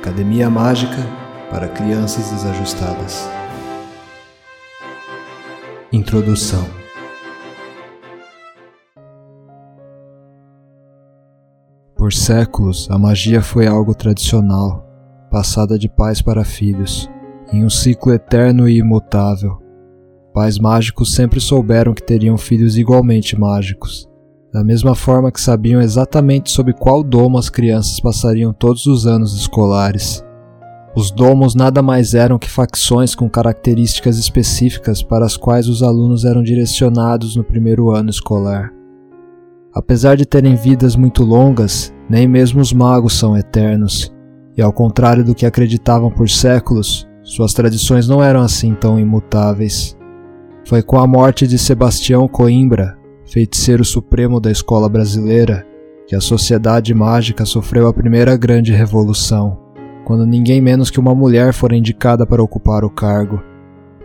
Academia Mágica para Crianças Desajustadas. Introdução Por séculos, a magia foi algo tradicional, passada de pais para filhos, em um ciclo eterno e imutável. Pais mágicos sempre souberam que teriam filhos igualmente mágicos, da mesma forma que sabiam exatamente sob qual domo as crianças passariam todos os anos escolares. Os domos nada mais eram que facções com características específicas para as quais os alunos eram direcionados no primeiro ano escolar. Apesar de terem vidas muito longas, nem mesmo os magos são eternos, e ao contrário do que acreditavam por séculos, suas tradições não eram assim tão imutáveis. Foi com a morte de Sebastião Coimbra, feiticeiro supremo da escola brasileira, que a sociedade mágica sofreu a primeira grande revolução, quando ninguém menos que uma mulher fora indicada para ocupar o cargo.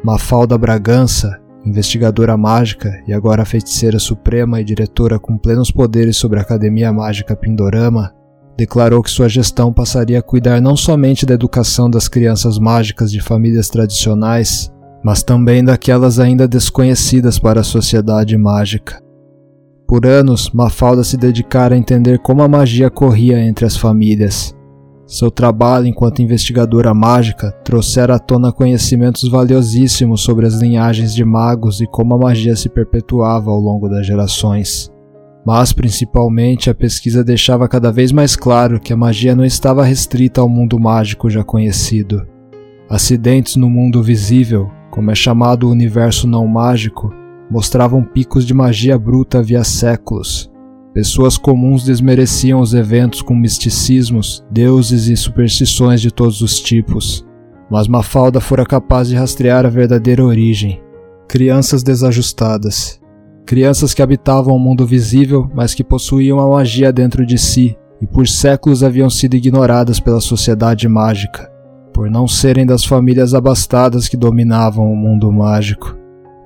Mafalda Bragança, investigadora mágica e agora feiticeira suprema e diretora com plenos poderes sobre a Academia Mágica Pindorama, declarou que sua gestão passaria a cuidar não somente da educação das crianças mágicas de famílias tradicionais, mas também daquelas ainda desconhecidas para a sociedade mágica. Por anos, Mafalda se dedicara a entender como a magia corria entre as famílias. Seu trabalho enquanto investigadora mágica trouxera à tona conhecimentos valiosíssimos sobre as linhagens de magos e como a magia se perpetuava ao longo das gerações. Mas, principalmente, a pesquisa deixava cada vez mais claro que a magia não estava restrita ao mundo mágico já conhecido. Acidentes no mundo visível, como é chamado o universo não mágico, mostravam picos de magia bruta havia séculos. Pessoas comuns desmereciam os eventos com misticismos, deuses e superstições de todos os tipos. Mas Mafalda fora capaz de rastrear a verdadeira origem. Crianças desajustadas. Crianças que habitavam o mundo visível, mas que possuíam a magia dentro de si e por séculos haviam sido ignoradas pela sociedade mágica, por não serem das famílias abastadas que dominavam o mundo mágico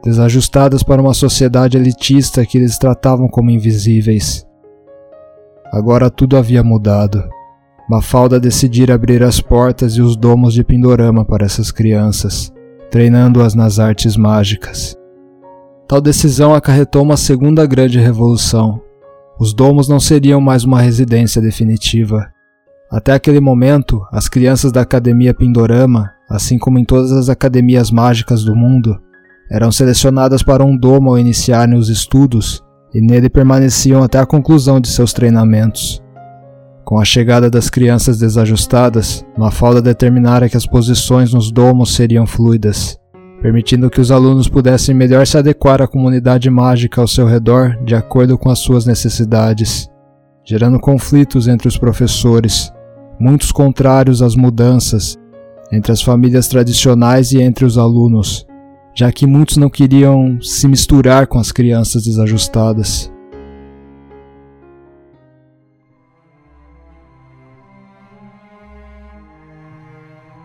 desajustadas para uma sociedade elitista que eles tratavam como invisíveis. Agora tudo havia mudado. Mafalda decidira abrir as portas e os domos de Pindorama para essas crianças, treinando-as nas artes mágicas. Tal decisão acarretou uma segunda grande revolução. Os domos não seriam mais uma residência definitiva. Até aquele momento, as crianças da Academia Pindorama, assim como em todas as academias mágicas do mundo, eram selecionadas para um domo ao iniciarem os estudos e nele permaneciam até a conclusão de seus treinamentos. Com a chegada das crianças desajustadas, Mafalda determinara que as posições nos domos seriam fluidas, permitindo que os alunos pudessem melhor se adequar à comunidade mágica ao seu redor de acordo com as suas necessidades, gerando conflitos entre os professores, muitos contrários às mudanças entre as famílias tradicionais e entre os alunos, já que muitos não queriam se misturar com as crianças desajustadas.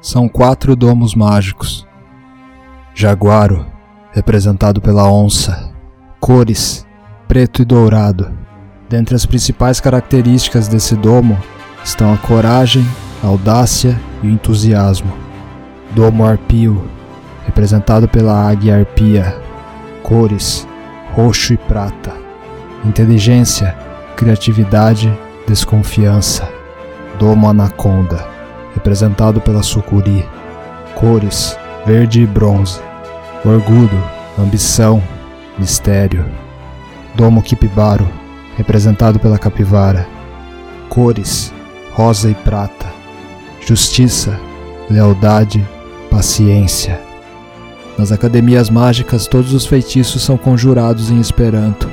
São quatro domos mágicos: Jaguaro, representado pela onça, cores, preto e dourado. Dentre as principais características desse domo estão a coragem, a audácia e o entusiasmo. Domo arpio, representado pela águia arpia, cores roxo e prata, inteligência, criatividade, desconfiança, domo anaconda, representado pela sucuri, cores verde e bronze, orgulho, ambição, mistério, domo kipibaro, representado pela capivara, cores rosa e prata, justiça, lealdade, paciência. Nas academias mágicas, todos os feitiços são conjurados em Esperanto,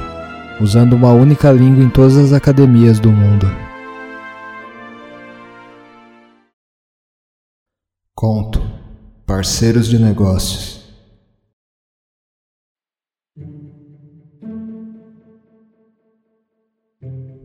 usando uma única língua em todas as academias do mundo. Conto: Parceiros de negócios.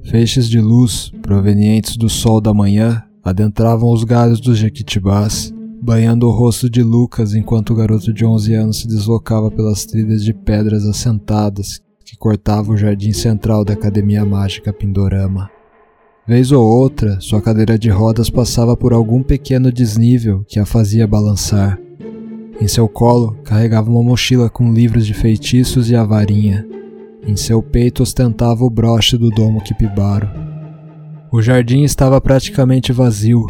Feixes de luz, provenientes do sol da manhã, adentravam os galhos dos jequitibás banhando o rosto de Lucas enquanto o garoto de 11 anos se deslocava pelas trilhas de pedras assentadas que cortavam o jardim central da Academia Mágica Pindorama. Vez ou outra, sua cadeira de rodas passava por algum pequeno desnível que a fazia balançar. Em seu colo carregava uma mochila com livros de feitiços e a varinha. Em seu peito ostentava o broche do domo Kipibaro. O jardim estava praticamente vazio,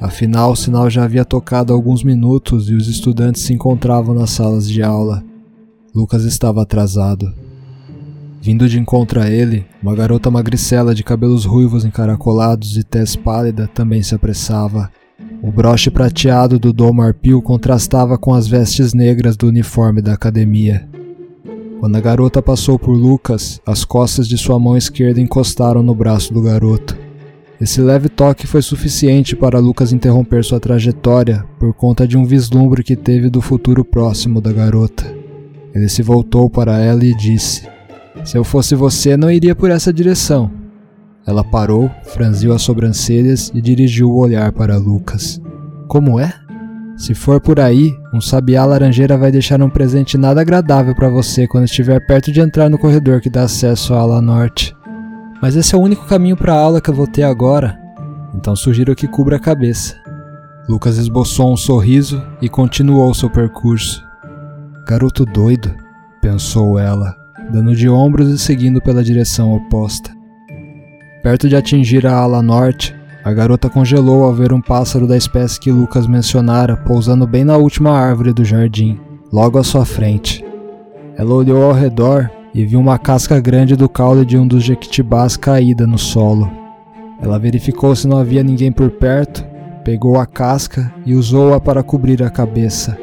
afinal o sinal já havia tocado alguns minutos e os estudantes se encontravam nas salas de aula. Lucas estava atrasado. Vindo de encontro a ele, uma garota magricela de cabelos ruivos encaracolados e tez pálida também se apressava. O broche prateado do domo arpio contrastava com as vestes negras do uniforme da academia. Quando a garota passou por Lucas, as costas de sua mão esquerda encostaram no braço do garoto. Esse leve toque foi suficiente para Lucas interromper sua trajetória por conta de um vislumbre que teve do futuro próximo da garota. Ele se voltou para ela e disse: Se eu fosse você, não iria por essa direção. Ela parou, franziu as sobrancelhas e dirigiu o olhar para Lucas. Como é? Se for por aí, um sabiá laranjeira vai deixar um presente nada agradável para você quando estiver perto de entrar no corredor que dá acesso à ala norte. Mas esse é o único caminho para a aula que eu vou ter agora, então sugiro que cubra a cabeça. Lucas esboçou um sorriso e continuou seu percurso. Garoto doido, pensou ela, dando de ombros e seguindo pela direção oposta. Perto de atingir a ala norte, a garota congelou ao ver um pássaro da espécie que Lucas mencionara pousando bem na última árvore do jardim, logo à sua frente. Ela olhou ao redor e viu uma casca grande do caule de um dos jequitibás caída no solo. Ela verificou se não havia ninguém por perto, pegou a casca e usou-a para cobrir a cabeça.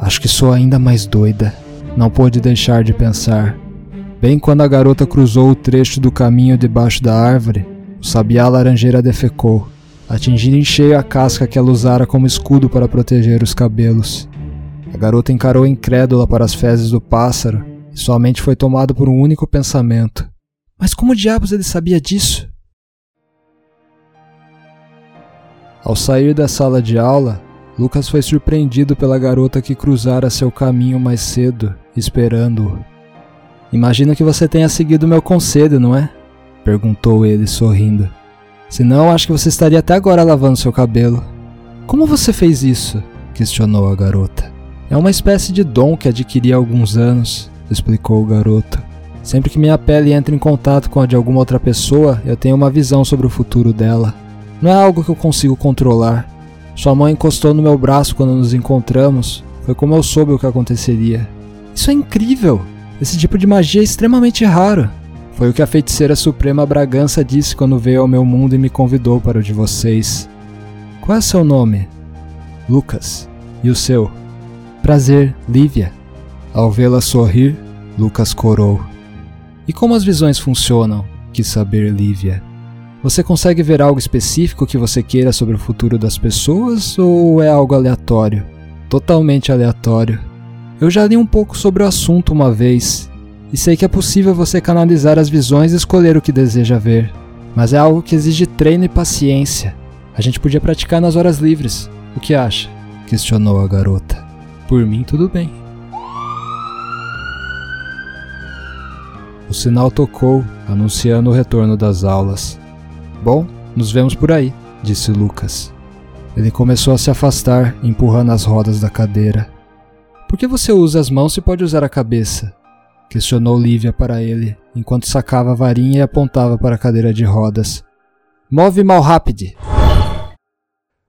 Acho que sou ainda mais doida, não pôde deixar de pensar. Bem quando a garota cruzou o trecho do caminho debaixo da árvore, o sabiá laranjeira defecou, atingindo em cheio a casca que ela usara como escudo para proteger os cabelos. A garota encarou incrédula para as fezes do pássaro sua mente foi tomada por um único pensamento. Mas como diabos ele sabia disso? Ao sair da sala de aula, Lucas foi surpreendido pela garota que cruzara seu caminho mais cedo, esperando-o. Imagino que você tenha seguido meu conselho, não é? perguntou ele sorrindo. Senão, acho que você estaria até agora lavando seu cabelo. Como você fez isso? questionou a garota. É uma espécie de dom que adquiri há alguns anos explicou o garoto. Sempre que minha pele entra em contato com a de alguma outra pessoa, eu tenho uma visão sobre o futuro dela. Não é algo que eu consigo controlar. Sua mãe encostou no meu braço quando nos encontramos. Foi como eu soube o que aconteceria. Isso é incrível! Esse tipo de magia é extremamente raro. Foi o que a feiticeira suprema Bragança disse quando veio ao meu mundo e me convidou para o de vocês. Qual é seu nome? Lucas. E o seu? Prazer, Lívia. Ao vê-la sorrir, Lucas corou. E como as visões funcionam? Quis saber Lívia. Você consegue ver algo específico que você queira sobre o futuro das pessoas ou é algo aleatório? Totalmente aleatório. Eu já li um pouco sobre o assunto uma vez e sei que é possível você canalizar as visões e escolher o que deseja ver, mas é algo que exige treino e paciência. A gente podia praticar nas horas livres. O que acha? questionou a garota. Por mim, tudo bem. O sinal tocou, anunciando o retorno das aulas. Bom, nos vemos por aí, disse Lucas. Ele começou a se afastar, empurrando as rodas da cadeira. Por que você usa as mãos se pode usar a cabeça? questionou Lívia para ele, enquanto sacava a varinha e apontava para a cadeira de rodas. Move mal rápido!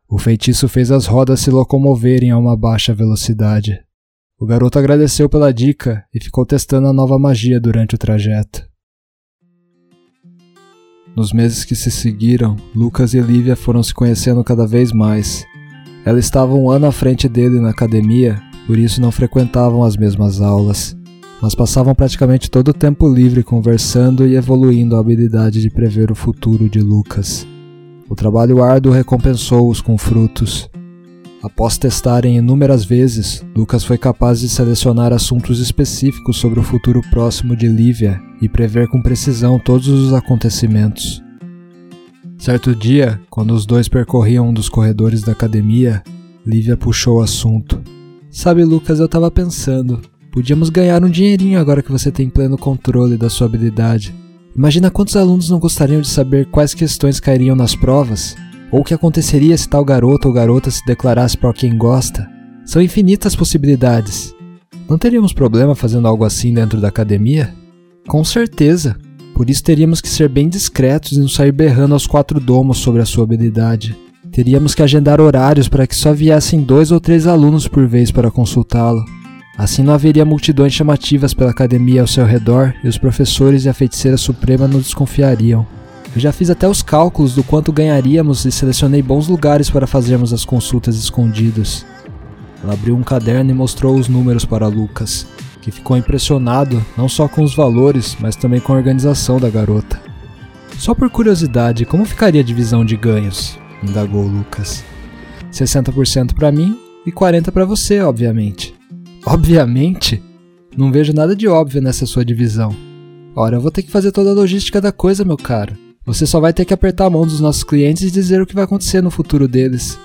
O feitiço fez as rodas se locomoverem a uma baixa velocidade. O garoto agradeceu pela dica e ficou testando a nova magia durante o trajeto. Nos meses que se seguiram, Lucas e Lívia foram se conhecendo cada vez mais. Ela estava um ano à frente dele na academia, por isso não frequentavam as mesmas aulas, mas passavam praticamente todo o tempo livre conversando e evoluindo a habilidade de prever o futuro de Lucas. O trabalho árduo recompensou-os com frutos. Após testarem inúmeras vezes, Lucas foi capaz de selecionar assuntos específicos sobre o futuro próximo de Lívia e prever com precisão todos os acontecimentos. Certo dia, quando os dois percorriam um dos corredores da academia, Lívia puxou o assunto. Sabe, Lucas, eu tava pensando. Podíamos ganhar um dinheirinho agora que você tem pleno controle da sua habilidade. Imagina quantos alunos não gostariam de saber quais questões cairiam nas provas, ou o que aconteceria se tal garoto ou garota se declarasse para quem gosta. São infinitas possibilidades. Não teríamos problema fazendo algo assim dentro da academia? Com certeza. Por isso teríamos que ser bem discretos e não sair berrando aos quatro domos sobre a sua habilidade. Teríamos que agendar horários para que só viessem dois ou três alunos por vez para consultá-lo. Assim não haveria multidões chamativas pela academia ao seu redor e os professores e a feiticeira suprema não desconfiariam. Eu já fiz até os cálculos do quanto ganharíamos e selecionei bons lugares para fazermos as consultas escondidas. Ela abriu um caderno e mostrou os números para Lucas, que ficou impressionado não só com os valores, mas também com a organização da garota. Só por curiosidade, como ficaria a divisão de ganhos? indagou Lucas. 60% para mim e 40 para você, obviamente. Obviamente? Não vejo nada de óbvio nessa sua divisão. Ora, eu vou ter que fazer toda a logística da coisa, meu caro. Você só vai ter que apertar a mão dos nossos clientes e dizer o que vai acontecer no futuro deles.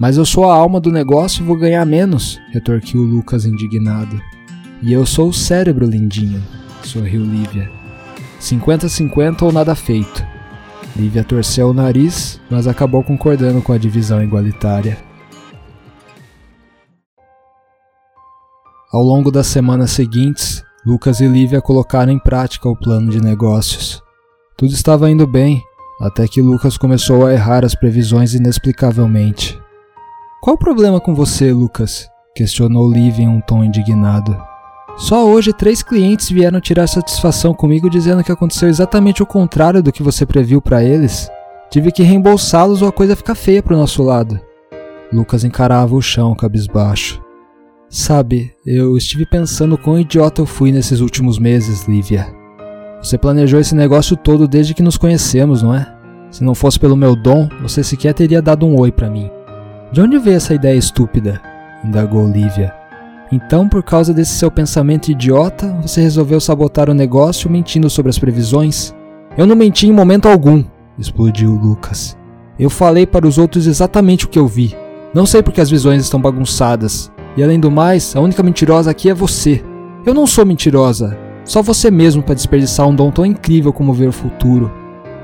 Mas eu sou a alma do negócio e vou ganhar menos, retorquiu Lucas indignado. E eu sou o cérebro, lindinho, sorriu Lívia. 50-50 ou nada feito. Lívia torceu o nariz, mas acabou concordando com a divisão igualitária. Ao longo das semanas seguintes, Lucas e Lívia colocaram em prática o plano de negócios. Tudo estava indo bem, até que Lucas começou a errar as previsões inexplicavelmente. Qual o problema com você, Lucas? questionou Lívia em um tom indignado. Só hoje três clientes vieram tirar satisfação comigo dizendo que aconteceu exatamente o contrário do que você previu para eles. Tive que reembolsá-los ou a coisa fica feia pro nosso lado. Lucas encarava o chão cabisbaixo. Sabe, eu estive pensando quão idiota eu fui nesses últimos meses, Lívia. Você planejou esse negócio todo desde que nos conhecemos, não é? Se não fosse pelo meu dom, você sequer teria dado um oi para mim. De onde veio essa ideia estúpida? indagou Lívia. Então, por causa desse seu pensamento idiota, você resolveu sabotar o negócio mentindo sobre as previsões? Eu não menti em momento algum, explodiu Lucas. Eu falei para os outros exatamente o que eu vi. Não sei porque as visões estão bagunçadas. E além do mais, a única mentirosa aqui é você. Eu não sou mentirosa. Só você mesmo para desperdiçar um dom tão incrível como ver o futuro.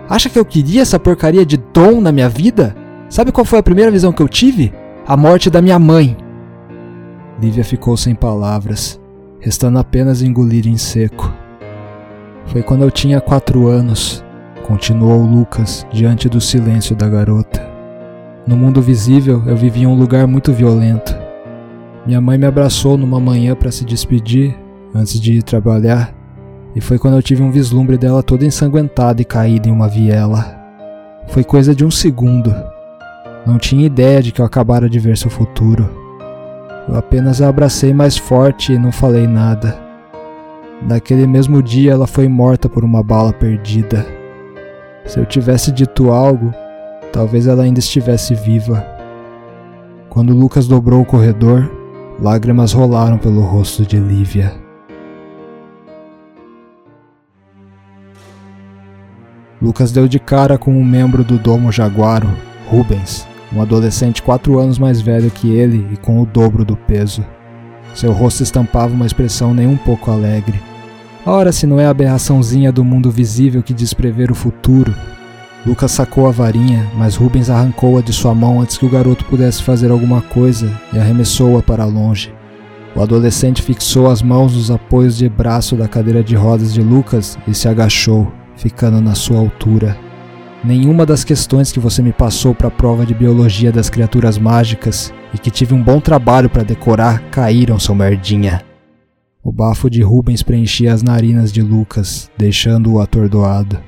Acha que eu queria essa porcaria de dom na minha vida? Sabe qual foi a primeira visão que eu tive? A morte da minha mãe. Lívia ficou sem palavras, restando apenas engolir em seco. Foi quando eu tinha quatro anos, continuou Lucas diante do silêncio da garota. No mundo visível, eu vivia em um lugar muito violento. Minha mãe me abraçou numa manhã para se despedir, antes de ir trabalhar, e foi quando eu tive um vislumbre dela toda ensanguentada e caída em uma viela. Foi coisa de um segundo. Não tinha ideia de que eu acabara de ver seu futuro. Eu apenas a abracei mais forte e não falei nada. Naquele mesmo dia ela foi morta por uma bala perdida. Se eu tivesse dito algo, talvez ela ainda estivesse viva. Quando Lucas dobrou o corredor, lágrimas rolaram pelo rosto de Lívia. Lucas deu de cara com um membro do domo Jaguaro, Rubens, um adolescente quatro anos mais velho que ele e com o dobro do peso. Seu rosto estampava uma expressão nem um pouco alegre. Ora, se não é a aberraçãozinha do mundo visível que diz prever o futuro. Lucas sacou a varinha, mas Rubens arrancou-a de sua mão antes que o garoto pudesse fazer alguma coisa e arremessou-a para longe. O adolescente fixou as mãos nos apoios de braço da cadeira de rodas de Lucas e se agachou, ficando na sua altura. Nenhuma das questões que você me passou para a prova de biologia das criaturas mágicas e que tive um bom trabalho para decorar caíram, seu merdinha. O bafo de Rubens preenchia as narinas de Lucas, deixando-o atordoado.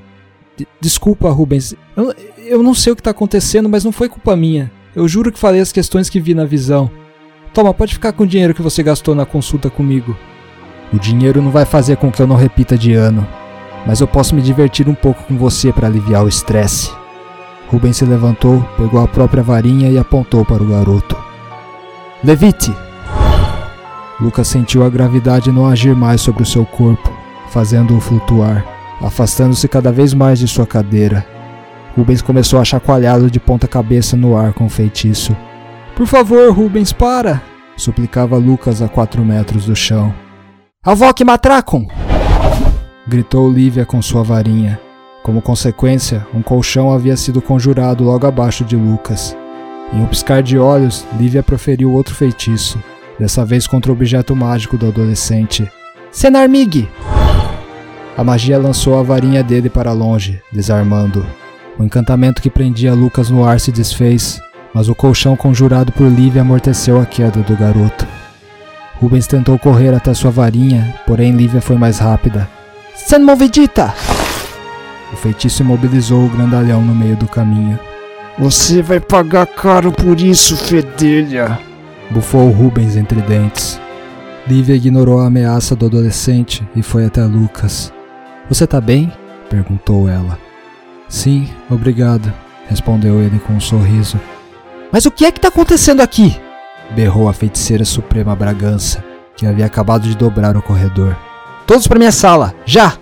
Desculpa, Rubens. Eu, eu não sei o que está acontecendo, mas não foi culpa minha. Eu juro que falei as questões que vi na visão. Toma, pode ficar com o dinheiro que você gastou na consulta comigo. O dinheiro não vai fazer com que eu não repita de ano mas eu posso me divertir um pouco com você para aliviar o estresse. Rubens se levantou, pegou a própria varinha e apontou para o garoto. Levite! Lucas sentiu a gravidade não agir mais sobre o seu corpo, fazendo-o flutuar, afastando-se cada vez mais de sua cadeira. Rubens começou a chacoalhá-lo de ponta cabeça no ar com o feitiço. Por favor, Rubens, para! suplicava Lucas a quatro metros do chão. Avoque Matracon! Gritou Lívia com sua varinha. Como consequência, um colchão havia sido conjurado logo abaixo de Lucas. Em um piscar de olhos, Lívia proferiu outro feitiço, dessa vez contra o objeto mágico do adolescente. Senarmig! A magia lançou a varinha dele para longe, desarmando. O encantamento que prendia Lucas no ar se desfez, mas o colchão conjurado por Lívia amorteceu a queda do garoto. Rubens tentou correr até sua varinha, porém Lívia foi mais rápida. Senmovedita! O feitiço imobilizou o grandalhão no meio do caminho. Você vai pagar caro por isso, fedelha! Bufou Rubens entre dentes. Lívia ignorou a ameaça do adolescente e foi até Lucas. Você tá bem? perguntou ela. Sim, obrigado, respondeu ele com um sorriso. Mas o que é que tá acontecendo aqui? berrou a feiticeira suprema Bragança, que havia acabado de dobrar o corredor. Todos para minha sala, já!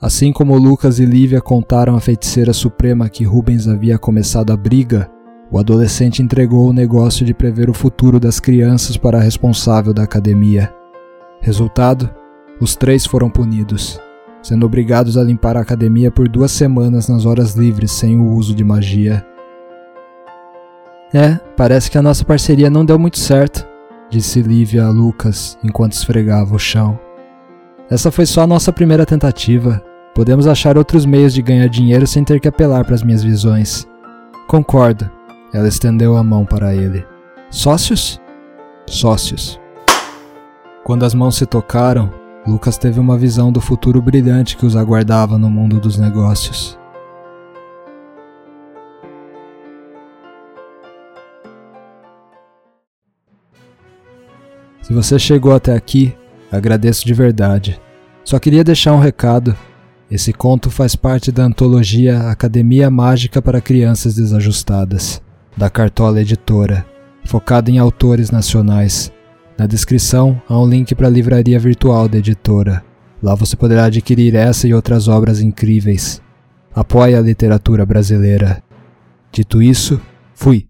Assim como Lucas e Lívia contaram à feiticeira suprema que Rubens havia começado a briga, o adolescente entregou o negócio de prever o futuro das crianças para a responsável da academia. Resultado: os três foram punidos, sendo obrigados a limpar a academia por duas semanas nas horas livres sem o uso de magia. É, parece que a nossa parceria não deu muito certo, disse Lívia a Lucas enquanto esfregava o chão. Essa foi só a nossa primeira tentativa. Podemos achar outros meios de ganhar dinheiro sem ter que apelar para as minhas visões. Concordo. Ela estendeu a mão para ele. Sócios? Sócios. Quando as mãos se tocaram, Lucas teve uma visão do futuro brilhante que os aguardava no mundo dos negócios. Se você chegou até aqui, agradeço de verdade. Só queria deixar um recado. Esse conto faz parte da antologia Academia Mágica para Crianças Desajustadas, da Cartola Editora, focada em autores nacionais. Na descrição há um link para a livraria virtual da editora. Lá você poderá adquirir essa e outras obras incríveis. Apoie a literatura brasileira. Dito isso, fui!